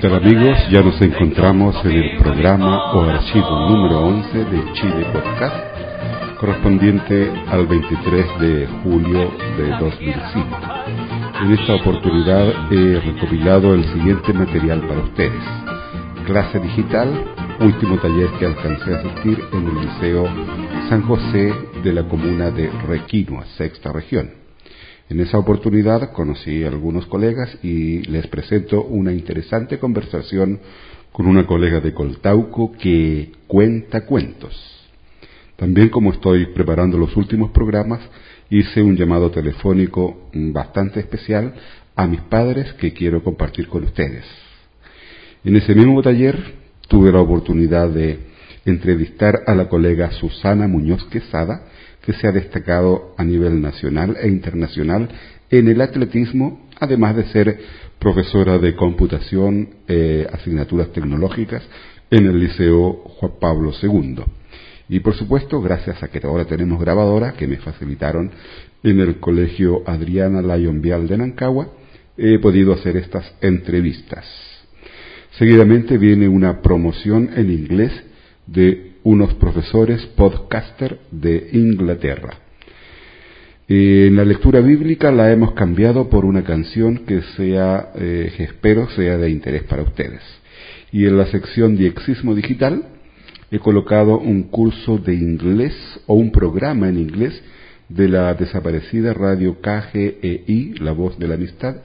tal amigos? Ya nos encontramos en el programa o archivo número 11 de Chile Podcast, correspondiente al 23 de julio de 2005. En esta oportunidad he recopilado el siguiente material para ustedes. Clase digital, último taller que alcancé a asistir en el Liceo San José de la comuna de Requinoa, sexta región. En esa oportunidad conocí a algunos colegas y les presento una interesante conversación con una colega de Coltauco que cuenta cuentos. También como estoy preparando los últimos programas, hice un llamado telefónico bastante especial a mis padres que quiero compartir con ustedes. En ese mismo taller tuve la oportunidad de entrevistar a la colega Susana Muñoz Quesada, que se ha destacado a nivel nacional e internacional en el atletismo, además de ser profesora de computación, eh, asignaturas tecnológicas en el Liceo Juan Pablo II. Y por supuesto, gracias a que ahora tenemos grabadora que me facilitaron en el Colegio Adriana Lyon Vial de Nancagua, he podido hacer estas entrevistas. Seguidamente viene una promoción en inglés de unos profesores podcaster de Inglaterra. En la lectura bíblica la hemos cambiado por una canción que sea, eh, espero sea de interés para ustedes. Y en la sección Diexismo Digital he colocado un curso de inglés o un programa en inglés de la desaparecida radio KGEI, La Voz de la Amistad,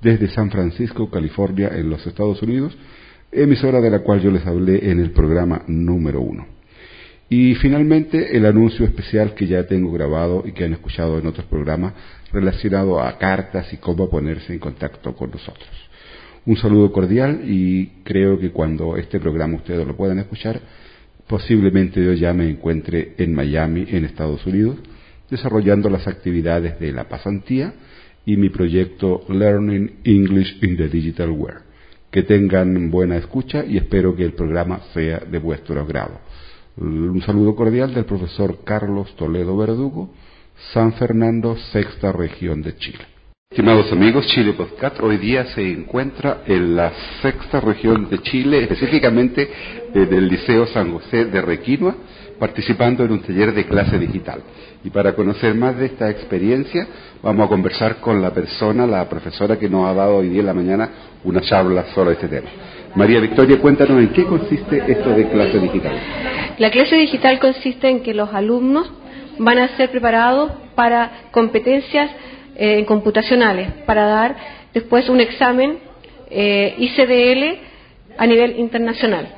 desde San Francisco, California, en los Estados Unidos, emisora de la cual yo les hablé en el programa número uno. Y finalmente el anuncio especial que ya tengo grabado y que han escuchado en otros programas relacionado a cartas y cómo ponerse en contacto con nosotros. Un saludo cordial y creo que cuando este programa ustedes lo puedan escuchar, posiblemente yo ya me encuentre en Miami, en Estados Unidos, desarrollando las actividades de la pasantía y mi proyecto Learning English in the Digital World. Que tengan buena escucha y espero que el programa sea de vuestro agrado. Un saludo cordial del profesor Carlos Toledo Verdugo, San Fernando, sexta región de Chile. Estimados amigos, Chile Podcast hoy día se encuentra en la sexta región de Chile, específicamente en el Liceo San José de Requinoa, participando en un taller de clase digital. Y para conocer más de esta experiencia, vamos a conversar con la persona, la profesora que nos ha dado hoy día en la mañana una charla sobre este tema. María Victoria, cuéntanos en qué consiste esto de clase digital. La clase digital consiste en que los alumnos van a ser preparados para competencias eh, computacionales, para dar después un examen eh, ICDL a nivel internacional.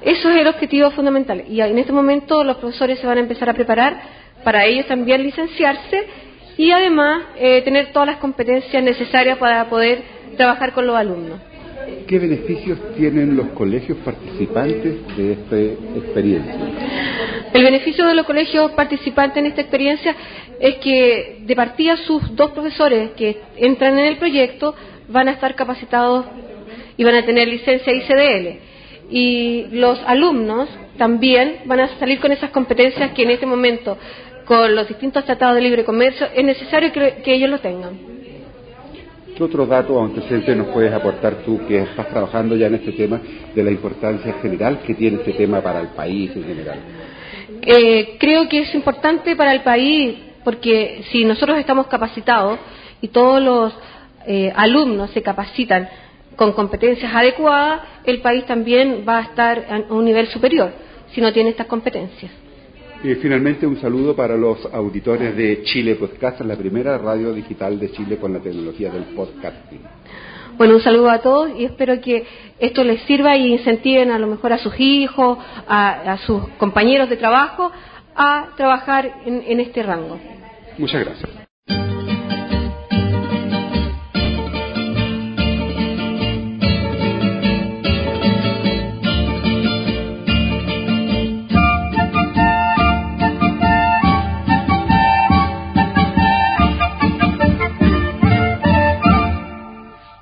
Eso es el objetivo fundamental. Y en este momento los profesores se van a empezar a preparar para ellos también licenciarse y además eh, tener todas las competencias necesarias para poder trabajar con los alumnos. ¿Qué beneficios tienen los colegios participantes de esta experiencia? El beneficio de los colegios participantes en esta experiencia es que de partida sus dos profesores que entran en el proyecto van a estar capacitados y van a tener licencia ICDL. Y los alumnos también van a salir con esas competencias que en este momento, con los distintos tratados de libre comercio, es necesario que, que ellos lo tengan. ¿Qué otro dato o antecedente nos puedes aportar tú que estás trabajando ya en este tema de la importancia general que tiene este tema para el país en general? Eh, creo que es importante para el país porque si nosotros estamos capacitados y todos los eh, alumnos se capacitan con competencias adecuadas, el país también va a estar a un nivel superior si no tiene estas competencias. Y finalmente un saludo para los auditores de Chile Podcast, la primera radio digital de Chile con la tecnología del podcasting. Bueno, un saludo a todos y espero que esto les sirva y incentiven a lo mejor a sus hijos, a, sus compañeros de trabajo a trabajar en este rango. Muchas gracias.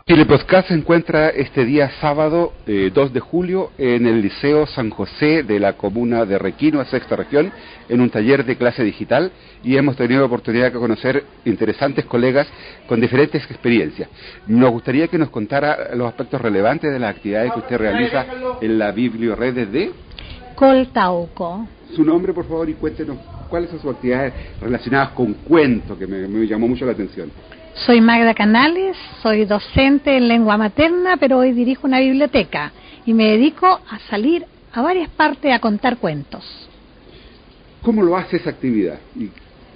Chile Podcast se encuentra este día sábado 2 eh, de julio en el Liceo San José de la comuna de Requino, sexta región, en un taller de clase digital y hemos tenido la oportunidad de conocer interesantes colegas con diferentes experiencias. Nos gustaría que nos contara los aspectos relevantes de las actividades que usted realiza en la biblioredes de Coltauco. Su nombre, por favor, y cuéntenos cuáles son sus actividades relacionadas con cuentos, que me llamó mucho la atención. Soy Magda Canales, soy docente en lengua materna, pero hoy dirijo una biblioteca y me dedico a salir a varias partes a contar cuentos. ¿Cómo lo hace esa actividad? ¿Y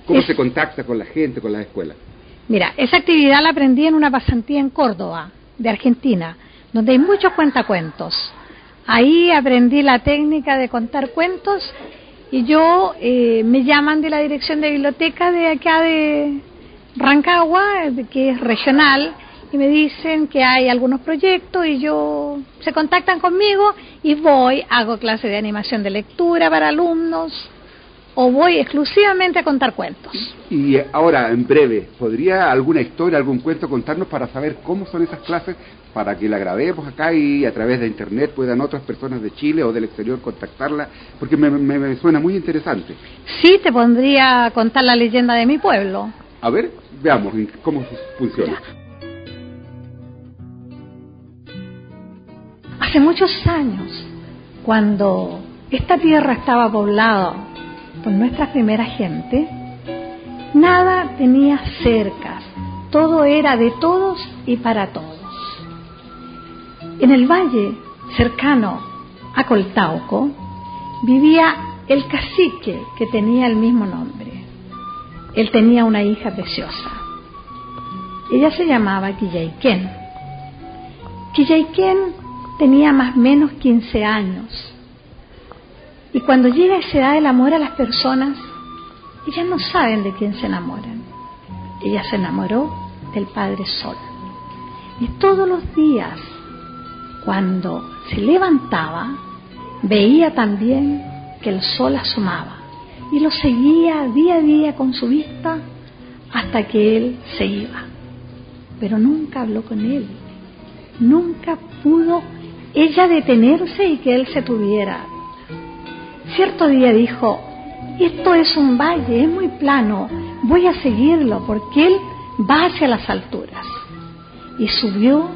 ¿Cómo se contacta con la gente, con las escuelas? Mira, esa actividad la aprendí en una pasantía en Córdoba, de Argentina, donde hay muchos cuentacuentos. Ahí aprendí la técnica de contar cuentos y yo eh, me llaman de la dirección de biblioteca de acá de, Rancagua, que es regional, y me dicen que hay algunos proyectos y yo se contactan conmigo y voy, hago clase de animación de lectura para alumnos o voy exclusivamente a contar cuentos. Y ahora, en breve, ¿podría alguna historia, algún cuento contarnos para saber cómo son esas clases, para que la grabemos acá y a través de internet puedan otras personas de Chile o del exterior contactarla? Porque me, me suena muy interesante. Sí, te pondría a contar la leyenda de mi pueblo. A ver, veamos cómo funciona. Hace muchos años, cuando esta tierra estaba poblada por nuestra primera gente, nada tenía cercas, todo era de todos y para todos. En el valle cercano a Coltauco vivía el cacique que tenía el mismo nombre. Él tenía una hija preciosa. Ella se llamaba Quillaiquén. Quillaiquén tenía más o menos 15 años. Y cuando llega esa edad del amor a las personas, ellas no saben de quién se enamoran. Ella se enamoró del Padre Sol. Y todos los días, cuando se levantaba, veía también que el sol asomaba y lo seguía día a día con su vista hasta que él se iba. Pero nunca habló con él, nunca pudo ella detenerse y que él se tuviera. Cierto día dijo, esto es un valle, es muy plano, voy a seguirlo porque él va hacia las alturas. Y subió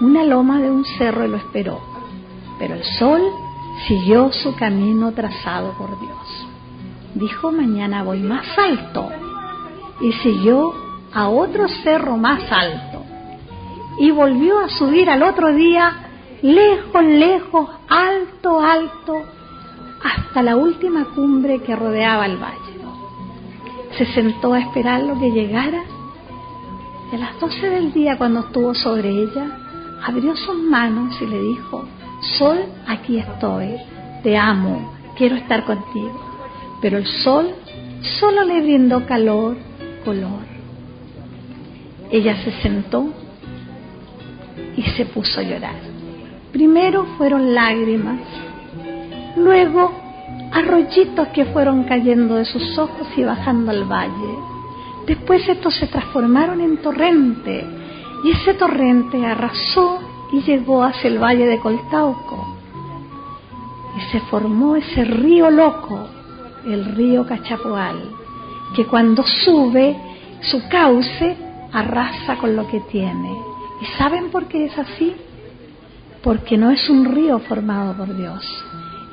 una loma de un cerro y lo esperó, pero el sol siguió su camino trazado por Dios dijo mañana voy más alto y siguió a otro cerro más alto. Y volvió a subir al otro día lejos, lejos, alto, alto, hasta la última cumbre que rodeaba el valle. Se sentó a esperar lo que llegara. Y a las doce del día cuando estuvo sobre ella, abrió sus manos y le dijo, Sol, aquí estoy, te amo, quiero estar contigo pero el sol solo le brindó calor, color. Ella se sentó y se puso a llorar. Primero fueron lágrimas, luego arroyitos que fueron cayendo de sus ojos y bajando al valle. Después estos se transformaron en torrente y ese torrente arrasó y llegó hacia el valle de Coltauco. Y se formó ese río loco el río Cachapoal, que cuando sube su cauce arrasa con lo que tiene. ¿Y saben por qué es así? Porque no es un río formado por Dios,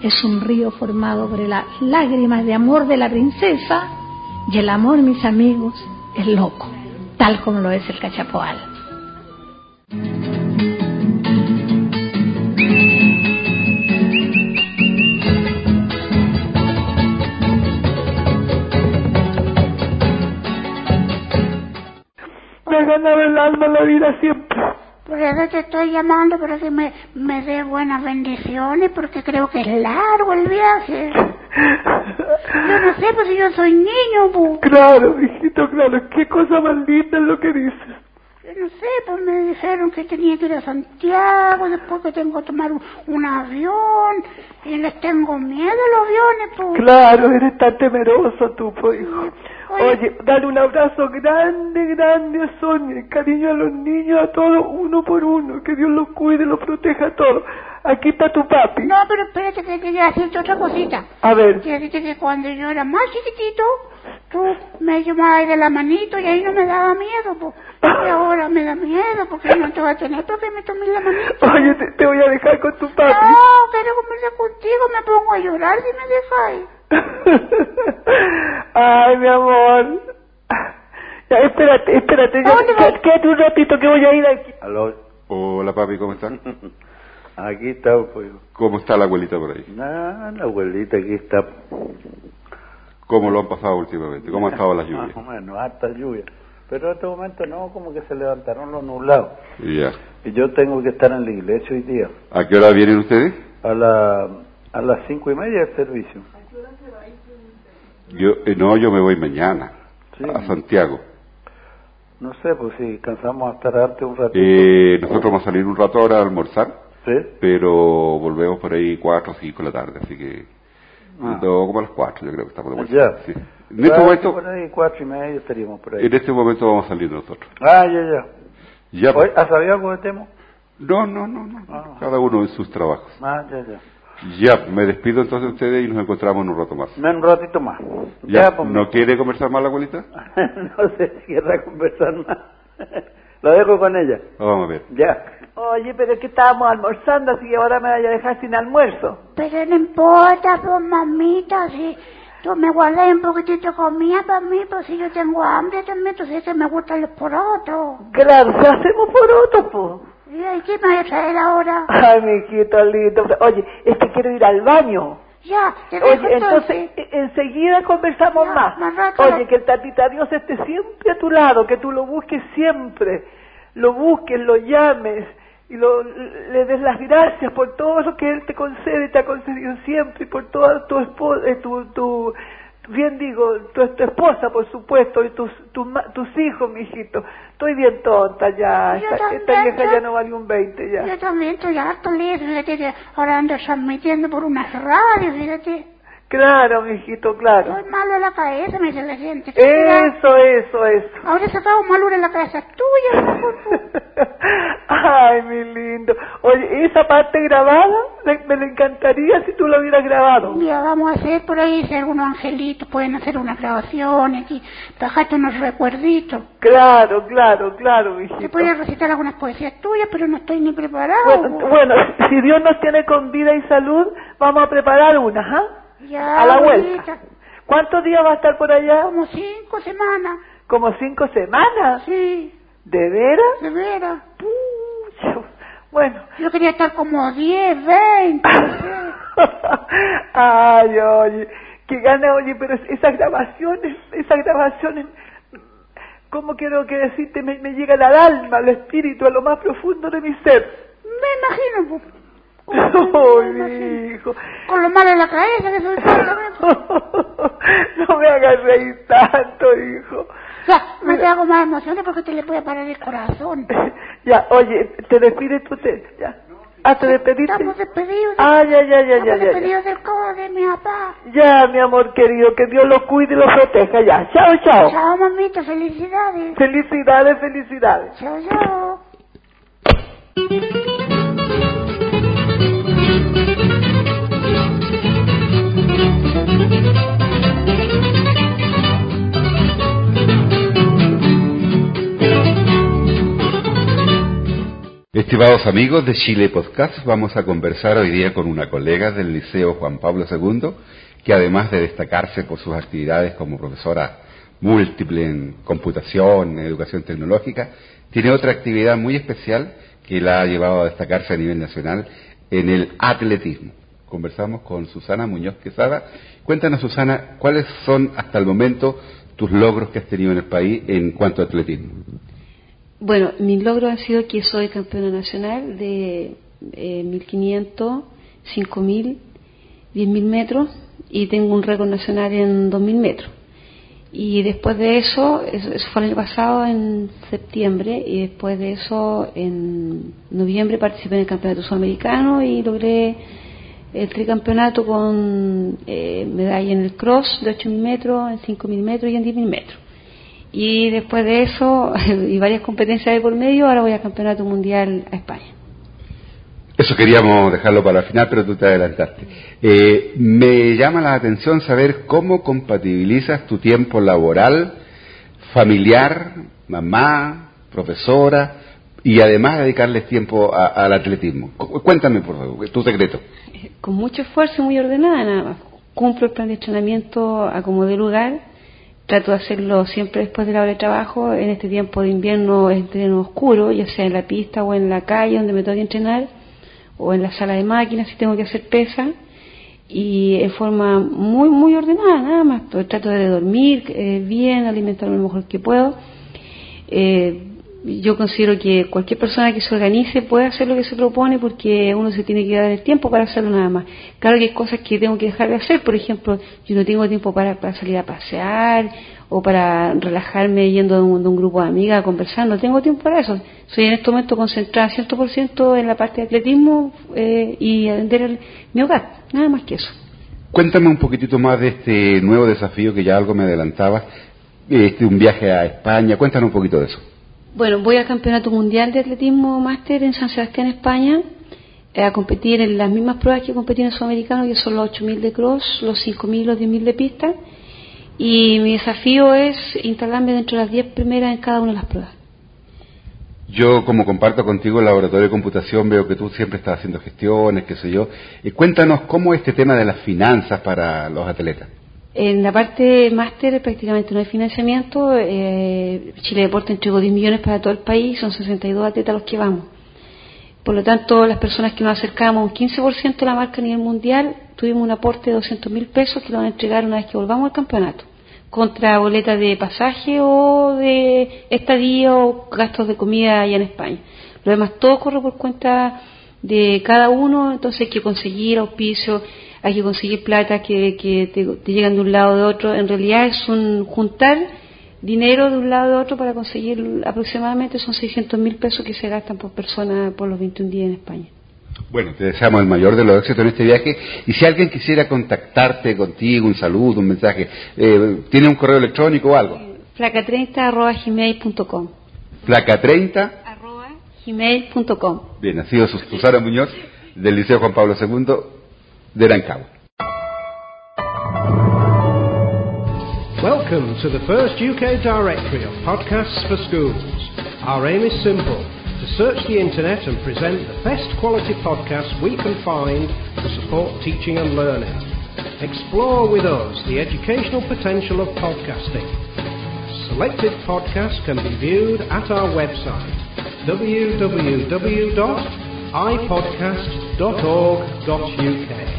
es un río formado por las lágrimas de amor de la princesa y el amor, mis amigos, es loco, tal como lo es el Cachapoal. Ganado el alma la vida siempre. Por eso te estoy llamando para que me, me dé buenas bendiciones, porque creo que es largo el viaje. Yo no sé, pues si yo soy niño, bu. Claro, hijito, claro. Qué cosa maldita es lo que dices. Yo no sé, pues me dijeron que tenía que ir a Santiago, después que tengo que tomar un, avión, y les tengo miedo a los aviones, pues. Claro, eres tan temeroso tú, pues, hijo. Oye, dale un abrazo grande, grande a Sonia, cariño a los niños, a todos, uno por uno, que Dios los cuide, los proteja a todos. Aquí está tu papi. No, pero espérate que quería decirte otra cosita. A ver, decirte que cuando yo era más chiquitito, tú me llamabas de la manito y ahí no me daba miedo, pues. Y ahora me da miedo porque no te voy a tener porque me tomé la manito. oye, te, te voy a dejar con tu papi. No, quiero conversar contigo, me pongo a llorar si me dejáis. Ay, mi amor. Ya, espérate, espérate, ya, ¿Dónde vas? qué- quédate un ratito que voy a ir aquí. Aló, Hola papi, ¿cómo están? aquí está, pues. ¿Cómo está la abuelita por ahí? Nah, la abuelita aquí está. ¿Cómo lo han pasado últimamente? ¿Cómo han estado las Más lluvias? o menos, harta lluvia. Pero en este momento no, como que se levantaron los nublados. Ya. Y yo tengo que estar en la iglesia hoy día. ¿A qué hora vienen ustedes? A, la, a las cinco y media del servicio. Yo, eh, no, yo me voy mañana Sí. a Santiago. No sé, pues si cansamos a estar arte un ratito. Eh, nosotros vamos a salir un rato ahora a almorzar, ¿Sí? pero volvemos por ahí cuatro o cinco de la tarde, así que Ah. no, como a las cuatro, yo creo que estamos de vuelta. Ya. Sí. En este Claro, momento, Por ahí, cuatro y media estaríamos por ahí. en este momento vamos a salir nosotros. Ah, ya, ya. Ya, ¿Has sabido algo de Temo? no, no, no, no, Ah. cada uno en sus trabajos. Ah, ya, ya. Ya, me despido entonces de ustedes y nos encontramos en un rato más. Un ratito más. Ya, pues, ¿no quiere conversar más la abuelita? no sé si querrá conversar más. Lo dejo con ella. Vamos a ver. Ya. Oye, pero es que estábamos almorzando, así que ahora me vaya a dejar sin almuerzo. Pero no importa, pues mamita, si tú me guardas un poquitito de comida para mí, pues si yo tengo hambre también, entonces que me gustan los porotos. Claro, ¿qué hacemos por otro, pues? ¿Y qué me vas a traer ahora? Ay, mi hijito lindo. Oye, es que quiero ir al baño. Ya, te dejo Oye, entonces, e- enseguida conversamos Ya, más. más rato. Oye, que el tatita Dios esté siempre a tu lado, que tú lo busques siempre, lo busques, lo llames y lo, le des las gracias por todo lo que Él te concede y te ha concedido siempre y por toda tu esposa, tu, tu, bien digo, tu, tu esposa, por supuesto, y tus, tus, ma- tus hijos, mi hijito. Estoy bien tonta ya, Yo esta, esta vieja yo- ya no vale un 20 ya. Yo también estoy harto fíjate ahora ando transmitiendo por unas radios, fíjate. Claro, mi hijito, claro. Estoy malo en la cabeza, me dice la gente. Eso, eso, eso. Ahora se acaba malura en la cabeza tuya. Ay, mi lindo. Oye, esa parte grabada me, me le encantaría si tú la hubieras grabado. Mira, vamos a hacer por ahí, si algunos angelitos pueden hacer unas grabaciones y dejarte unos recuerditos. Claro, claro, claro, mi Te podría recitar algunas poesías tuyas, pero no estoy ni preparado. Bueno, bueno, si Dios nos tiene con vida y salud, vamos a preparar unas, ¿ah? Ya, A la abuelita, vuelta. ¿Cuántos días va a estar por allá? Como cinco semanas. ¿Como cinco semanas? Sí, ¿De veras? de veras. Pucha. Bueno. Yo quería estar como diez, veinte. Ay, oye, qué gana, oye, pero es- esas grabaciones, esas grabaciones, ¿cómo quiero que decirte? Me, me llegan al alma, al espíritu, a lo más profundo de mi ser. Me imagino, Ay, mi hijo. Con lo malo en la cabeza que soy. No me hagas reír tanto, hijo. Ya, no te hago más emociones porque te le puede parar el corazón. Ya, oye, te despides tú, te, ya. Ah, te despediste. Estamos despedidos. de- Ah, ya, ya, ya, ya, Estamos ya, ya. despedidos del codo de mi papá. Ya, mi amor querido, que Dios los cuide y los proteja, ya. Chao, chao. Chao, mamita, felicidades. Felicidades, felicidades. Chao, chao. Estimados amigos de Chile Podcast, vamos a conversar hoy día con una colega del Liceo Juan Pablo II, que además de destacarse por sus actividades como profesora múltiple en computación, en educación tecnológica, tiene otra actividad muy especial que la ha llevado a destacarse a nivel nacional en el atletismo. Conversamos con Susana Muñoz Quesada. Cuéntanos, Susana, cuáles son hasta el momento tus logros que has tenido en el país en cuanto a atletismo. Bueno, mi logro ha sido que soy campeona nacional de eh, 1500, 5000, 10000 metros y tengo un récord nacional en 2000 metros. Y después de eso, eso, eso fue el año pasado en septiembre, y después de eso en noviembre participé en el campeonato sudamericano y logré el tricampeonato con eh, medalla en el cross de 8.000 metros, en 5.000 metros y en 10.000 metros. Y después de eso, y varias competencias de por medio, ahora voy al campeonato mundial a España. Eso queríamos dejarlo para el final, pero tú te adelantaste. Eh, me llama la atención saber cómo compatibilizas tu tiempo laboral, familiar, mamá, profesora, y además dedicarles tiempo al atletismo. Cuéntame, por favor, tu secreto. Con mucho esfuerzo y muy ordenada, nada más. Cumplo el plan de entrenamiento a como de lugar. Trato de hacerlo siempre después de la hora de trabajo. En este tiempo de invierno es entreno oscuro, ya sea en la pista o en la calle donde me tengo que entrenar, o en la sala de máquinas si tengo que hacer pesa. Y en forma muy, muy ordenada, nada más. Trato de dormir eh, bien, alimentarme lo mejor que puedo. Eh, yo considero que cualquier persona que se organice puede hacer lo que se propone porque uno se tiene que dar el tiempo para hacerlo nada más. Claro que hay cosas que tengo que dejar de hacer, por ejemplo, yo no tengo tiempo para, salir a pasear o para relajarme yendo de un, grupo de amigas a conversar, no tengo tiempo para eso. Soy en este momento concentrada 100% en la parte de atletismo eh, y atender mi hogar, nada más que eso. Cuéntame un poquitito más de este nuevo desafío que ya algo me adelantaba, este, un viaje a España, cuéntanos un poquito de eso. Bueno, voy al Campeonato Mundial de Atletismo Máster en San Sebastián, España, eh, a competir en las mismas pruebas que competí en el Sudamericano, que son los 8.000 de cross, los 5.000 los 10.000 de pista. Y mi desafío es instalarme dentro de las 10 primeras en cada una de las pruebas. Yo, como comparto contigo el laboratorio de computación, veo que tú siempre estás haciendo gestiones, qué sé yo. Eh, cuéntanos cómo es este tema de las finanzas para los atletas. En la parte máster prácticamente no hay financiamiento. Eh, Chile Deporte entregó 10 millones para todo el país, son 62 atletas los que vamos. Por lo tanto, las personas que nos acercamos un 15% de la marca a nivel mundial, tuvimos un aporte de 200 mil pesos que lo van a entregar una vez que volvamos al campeonato, contra boletas de pasaje o de estadía o gastos de comida allá en España. Lo demás todo corre por cuenta de cada uno, entonces hay que conseguir auspicio hay que conseguir plata que, te, llegan de un lado o de otro. En realidad es un juntar dinero de un lado a otro para conseguir aproximadamente son 600 mil pesos que se gastan por persona por los 21 días en España. Bueno, te deseamos el mayor de los éxitos en este viaje. Y si alguien quisiera contactarte contigo, un saludo, un mensaje, eh, ¿tiene un correo electrónico o algo? Placa30 arroba gmail.com. Placa30 arroba gmail.com. Bien, ha sido Susana Muñoz del Liceo Juan Pablo II de Rancagua. Welcome to the first UK directory of podcasts for schools. Our aim is simple to search the internet and present the best quality podcasts we can find to support teaching and learning. Explore with us the educational potential of podcasting. Selected podcasts can be viewed at our website www.ipodcast.org.uk.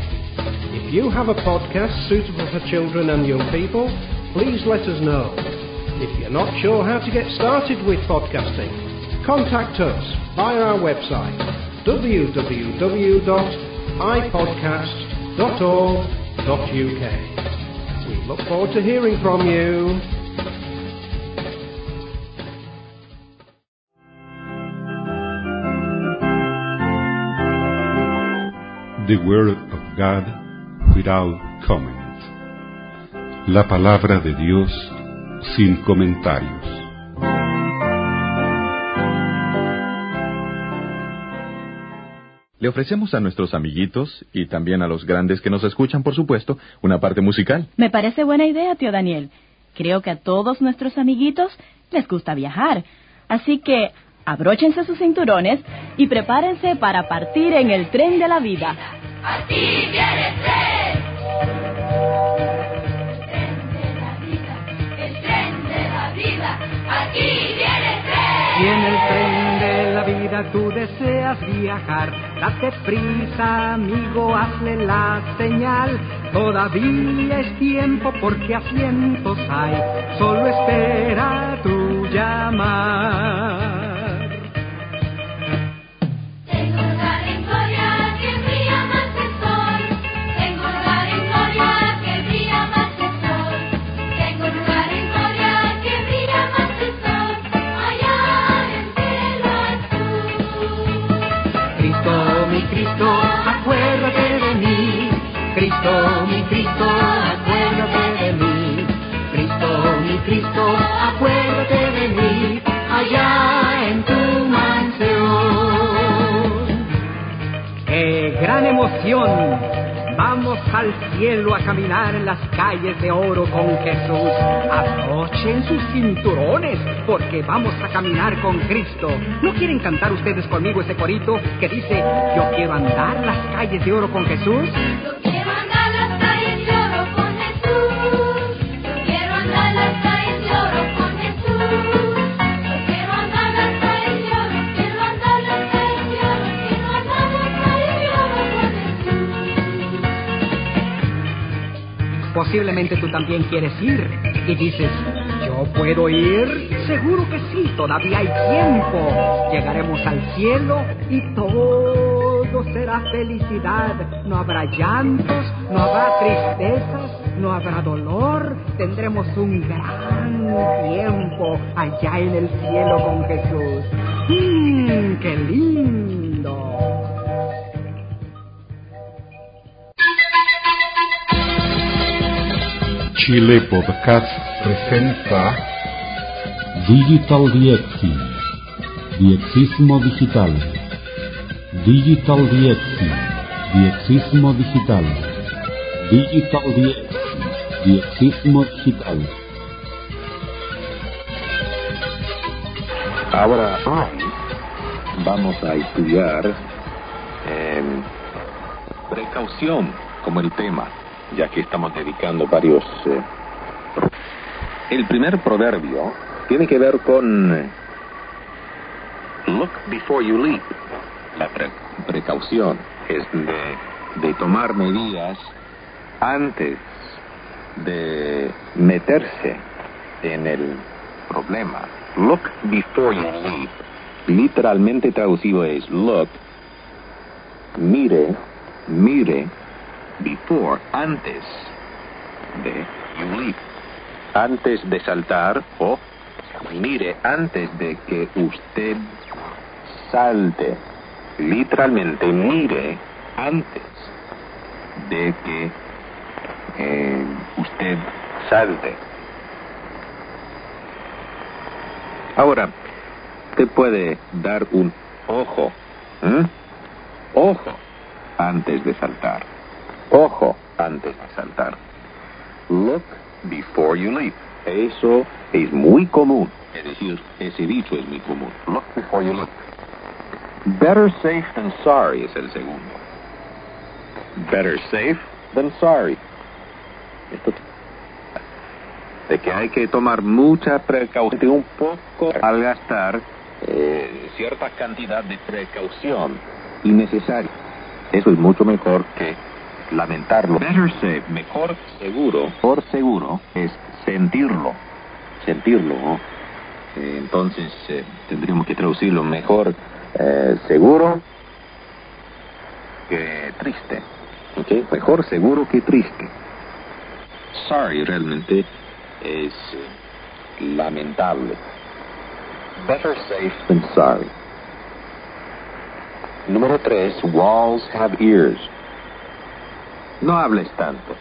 If you have a podcast suitable for children and young people, please let us know. If you're not sure how to get started with podcasting, contact us via our website www.ipodcast.org.uk. We look forward to hearing from you. The Word of God without comment. La palabra de Dios sin comentarios. Le ofrecemos a nuestros amiguitos y también a los grandes que nos escuchan, por supuesto, una parte musical. Me parece buena idea, tío Daniel. Creo que a todos nuestros amiguitos les gusta viajar. Así que abróchense sus cinturones y prepárense para partir en el tren de la vida. Aquí viene el tren. El tren de la vida, aquí viene el tren. Y en el tren de la vida tú deseas viajar, date prisa, amigo, hazle la señal. Todavía es tiempo porque asientos hay, solo espera tu llamar. Cristo, acuérdate de mí allá en tu mansión. ¡Qué gran emoción! Vamos al cielo a caminar en las calles de oro con Jesús. Abrochen sus cinturones porque vamos a caminar con Cristo. ¿No quieren cantar ustedes conmigo ese corito que dice, yo quiero andar las calles de oro con Jesús? Posiblemente tú también quieres ir y dices, ¿yo puedo ir? Seguro que sí, todavía hay tiempo. Llegaremos al cielo y todo será felicidad. No habrá llantos, no habrá tristezas, no habrá dolor. Tendremos un gran tiempo allá en el cielo con Jesús. ¡Mmm, qué lindo! Chile Podcast presenta Digital DXI, Diexismo Digital. Digital DXI, Diexismo Digital. Digital DXI, Diexismo Digital. Ahora vamos a estudiar eh, precaución como el tema, ya que estamos dedicando varios... eh, el primer proverbio tiene que ver con eh, look before you leap. La pre- precaución es de, de tomar medidas antes de meterse en el problema. Look before you leap. Literalmente traducido es look, mire, mire, before, antes de you leap. Antes de saltar o mire antes de que usted salte. Literalmente mire antes de que eh, usted salte. Ahora, usted puede dar un ojo, ¿eh? ojo antes de saltar, ojo antes de saltar. Look before you leap. Eso es muy común. Es decir, ese dicho es muy común. Look before you leap. Better safe than sorry es el segundo. Better safe than sorry. Esto de que hay que tomar mucha precaución, un poco al gastar eh, cierta cantidad de precaución innecesaria. Eso es mucho mejor que lamentarlo. Better safe, mejor seguro, por seguro, es sentirlo, sentirlo. ¿no? Eh, entonces eh, tendríamos que traducirlo mejor eh, seguro que triste. Mejor seguro que triste. Sorry realmente es eh, lamentable. Better safe than sorry. Número tres, walls have ears. No hables tanto.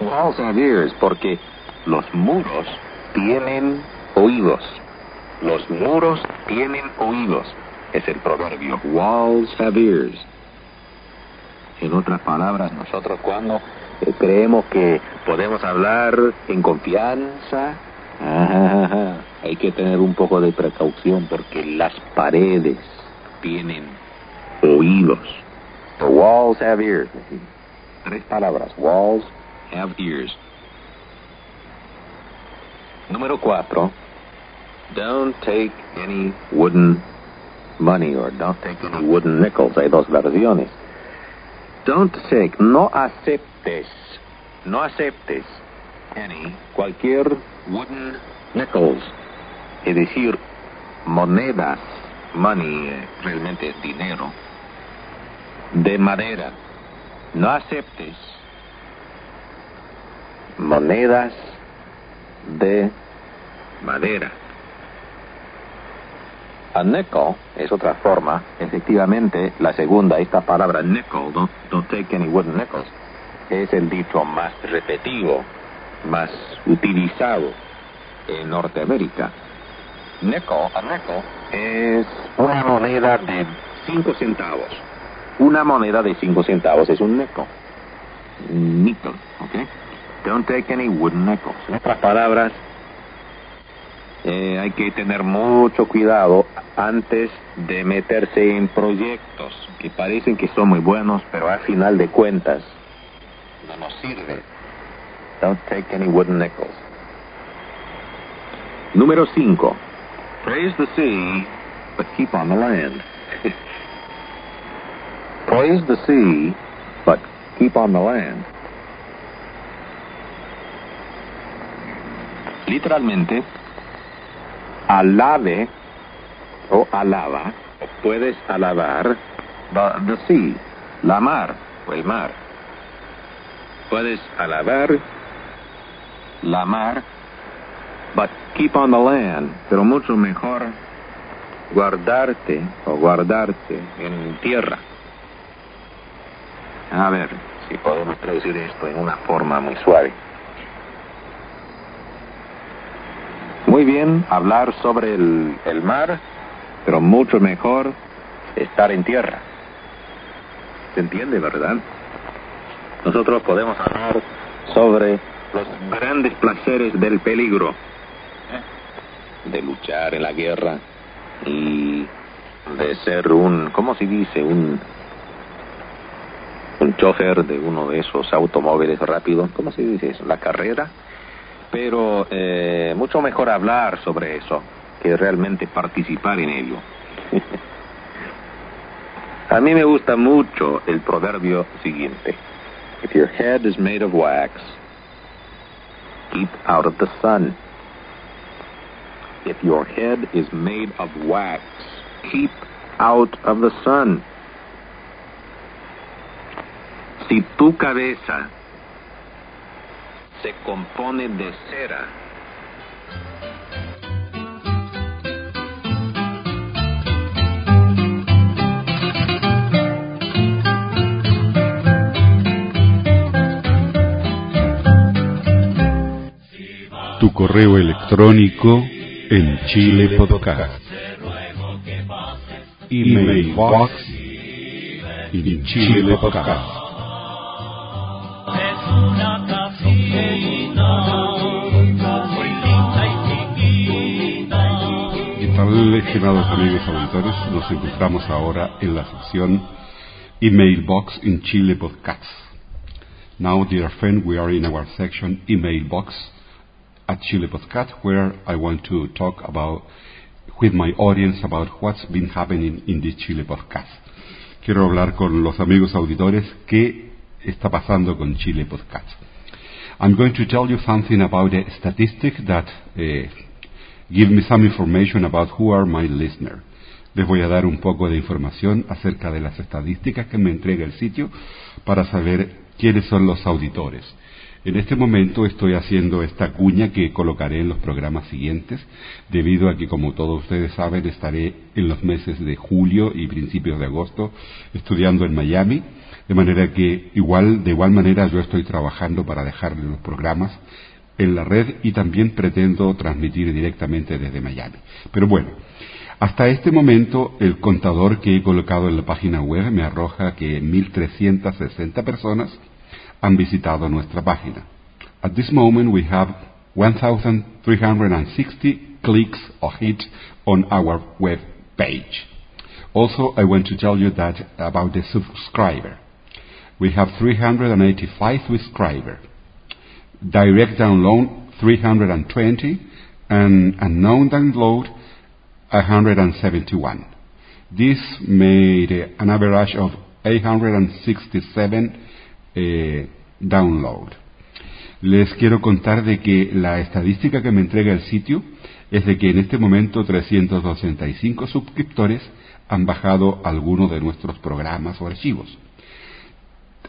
Walls have ears porque los muros tienen oídos. Los muros tienen oídos. Es el proverbio. Walls have ears. En otras palabras, nosotros cuando eh, creemos que podemos hablar en confianza, hay que tener un poco de precaución porque las paredes tienen oídos. The walls have ears. Tres palabras. Walls have ears. Número cuatro. Don't take any wooden money or don't take any wooden nickels. Hay dos versiones. Don't take, no aceptes, no aceptes any, cualquier wooden nickels. Es decir, monedas, money eh, realmente dinero, de madera. No aceptes monedas de madera. A nickel es otra forma, efectivamente, la segunda, esta palabra nickel, don't, don't take any wooden nickels, es el dicho más repetido, más utilizado en Norteamérica. Nickel, a nickel, es una moneda de 5 centavos. Una moneda de cinco centavos es un nickel. Nickel, ¿ok? Don't take any wooden nickels. En otras palabras, eh, hay que tener mucho cuidado antes de meterse en proyectos que parecen que son muy buenos, pero al final de cuentas no nos sirve. Don't take any wooden nickels. Número 5. Praise the sea, but keep on the land. Praise the sea, but keep on the land. Literalmente, alabe o alaba, o puedes alabar the, the sea, la mar o el mar. Puedes alabar la mar, but keep on the land, pero mucho mejor guardarte o guardarte en tierra. A ver si podemos traducir esto en una forma muy suave. Muy bien hablar sobre el, el mar, pero mucho mejor estar en tierra. ¿Se entiende, verdad? Nosotros podemos hablar sobre los grandes placeres del peligro, ¿eh? de luchar en la guerra y de ser un, ¿cómo se dice? Un, un chofer de uno de esos automóviles rápidos, ¿cómo se dice eso? La carrera. Pero eh, mucho mejor hablar sobre eso que realmente participar en ello. A mí me gusta mucho el proverbio siguiente. If your head is made of wax, keep out of the sun. If your head is made of wax, keep out of the sun. Si tu cabeza se compone de cera, Tu correo electrónico en Chile Podcast. Email box en Chile Podcast. ¿Qué tal, estimados amigos auditores? Nos encontramos ahora en la sección Email Box in Chile Podcast. Now, dear friend, we are in our section Email Box at Chile Podcast, where I want to talk about with my audience about what's been happening in this Chile Podcast. Quiero hablar con los amigos auditores qué está pasando con Chile Podcast. I'm going to tell you something about a statistic that uh, give me some information about who are my listeners. Les voy a dar un poco de información acerca de las estadísticas que me entrega el sitio para saber quiénes son los auditores. En este momento estoy haciendo esta cuña que colocaré en los programas siguientes, debido a que, como todos ustedes saben, estaré en los meses de julio y principios de agosto estudiando en Miami, de manera que igual, de igual manera yo estoy trabajando para dejarle los programas en la red y también pretendo transmitir directamente desde Miami. Pero bueno, hasta este momento el contador que he colocado en la página web me arroja que 1.360 personas han visitado nuestra página. At this moment we have 1,360 clicks or hits on our web page. Also, I want to tell you that about the subscriber. We have 385 subscribers. Direct download 320 and unknown download 171. This made an average of 867 eh, download. Les quiero contar de que la estadística que me entrega el sitio es de que en este momento 365 suscriptores han bajado alguno de nuestros programas o archivos.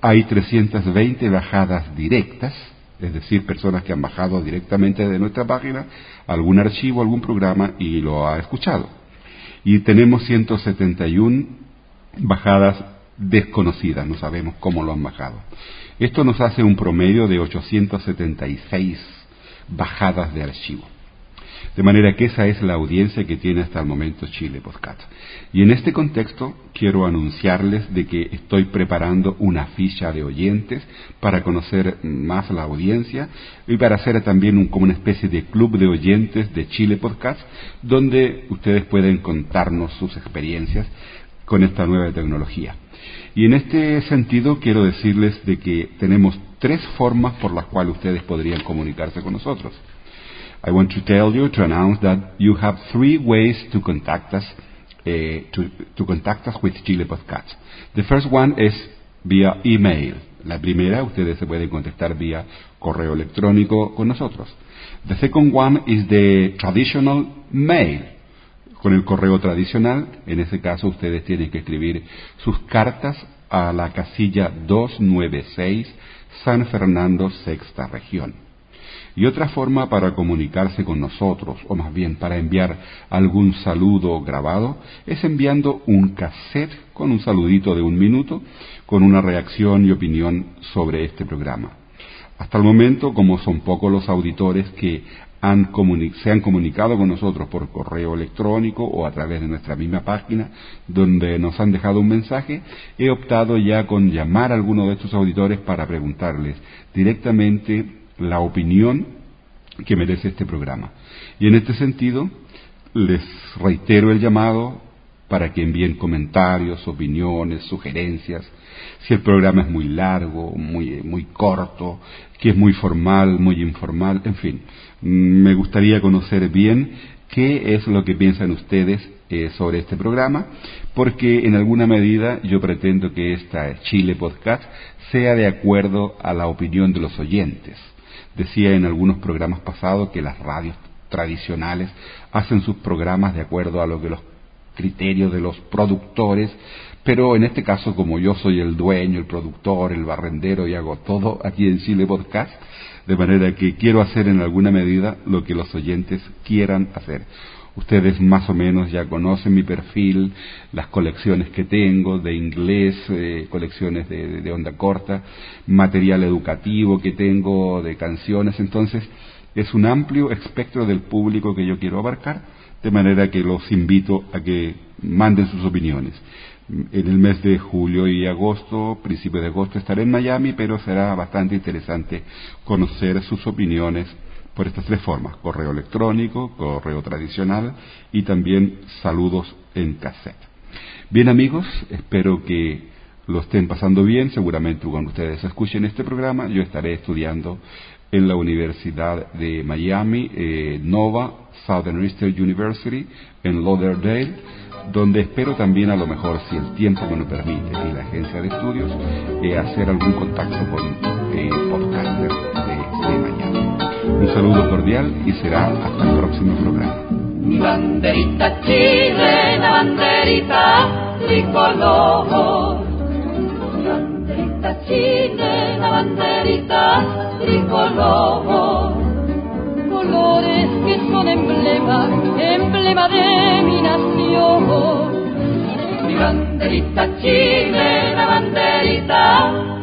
Hay 320 bajadas directas, es decir, personas que han bajado directamente de nuestra página algún archivo, algún programa y lo ha escuchado. Y tenemos 171 bajadas desconocidas, no sabemos cómo lo han bajado. Esto nos hace un promedio de 876 bajadas de archivo. De manera que esa es la audiencia que tiene hasta el momento Chile Podcast. Y en este contexto quiero anunciarles de que estoy preparando una ficha de oyentes para conocer más la audiencia y para hacer también un, como una especie de club de oyentes de Chile Podcast donde ustedes pueden contarnos sus experiencias con esta nueva tecnología. Y en este sentido quiero decirles de que tenemos tres formas por las cuales ustedes podrían comunicarse con nosotros. I want to tell you, to announce that you have three ways to contact us, uh, to, contact us with Chile Podcast. The first one is via email. La primera, ustedes se pueden contactar vía correo electrónico con nosotros. The second one is the traditional mail. Con el correo tradicional, en ese caso ustedes tienen que escribir sus cartas a la casilla 296 San Fernando, sexta región. Y otra forma para comunicarse con nosotros, o más bien para enviar algún saludo grabado, es enviando un cassette con un saludito de un minuto, con una reacción y opinión sobre este programa. Hasta el momento, como son pocos los auditores que han se han comunicado con nosotros por correo electrónico o a través de nuestra misma página donde nos han dejado un mensaje, he optado ya con llamar a alguno de estos auditores para preguntarles directamente la opinión que merece este programa. Y en este sentido, les reitero el llamado para que envíen comentarios, opiniones, sugerencias, si el programa es muy largo, muy, muy corto, que es muy formal, muy informal, en fin. Me gustaría conocer bien qué es lo que piensan ustedes eh, sobre este programa, porque en alguna medida yo pretendo que esta Chile Podcast sea de acuerdo a la opinión de los oyentes. Decía en algunos programas pasados que las radios tradicionales hacen sus programas de acuerdo a lo que los criterios de los productores, pero en este caso como yo soy el dueño, el productor, el barrendero y hago todo aquí en Chile Podcast, de manera que quiero hacer en alguna medida lo que los oyentes quieran hacer. Ustedes más o menos ya conocen mi perfil, las colecciones que tengo de inglés, eh, colecciones de, de onda corta, material educativo que tengo de canciones. Entonces, es un amplio espectro del público que yo quiero abarcar, de manera que los invito a que manden sus opiniones. En el mes de julio y agosto, principio de agosto, estaré en Miami, pero será bastante interesante conocer sus opiniones por estas tres formas, correo electrónico, correo tradicional y también saludos en cassette. Bien amigos, espero que lo estén pasando bien, seguramente cuando ustedes escuchen este programa yo estaré estudiando en la Universidad de Miami, eh, Nova Southern Eastern University, en Lauderdale, donde espero también a lo mejor, si el tiempo me lo permite y la agencia de estudios, eh, hacer algún contacto con eh, podcasters de. Un saludo cordial y será hasta el próximo programa. Mi banderita chilena, banderita tricolor. Mi banderita chilena, banderita tricolor. Colores que son emblema, emblema de mi nación. Mi banderita chilena, banderita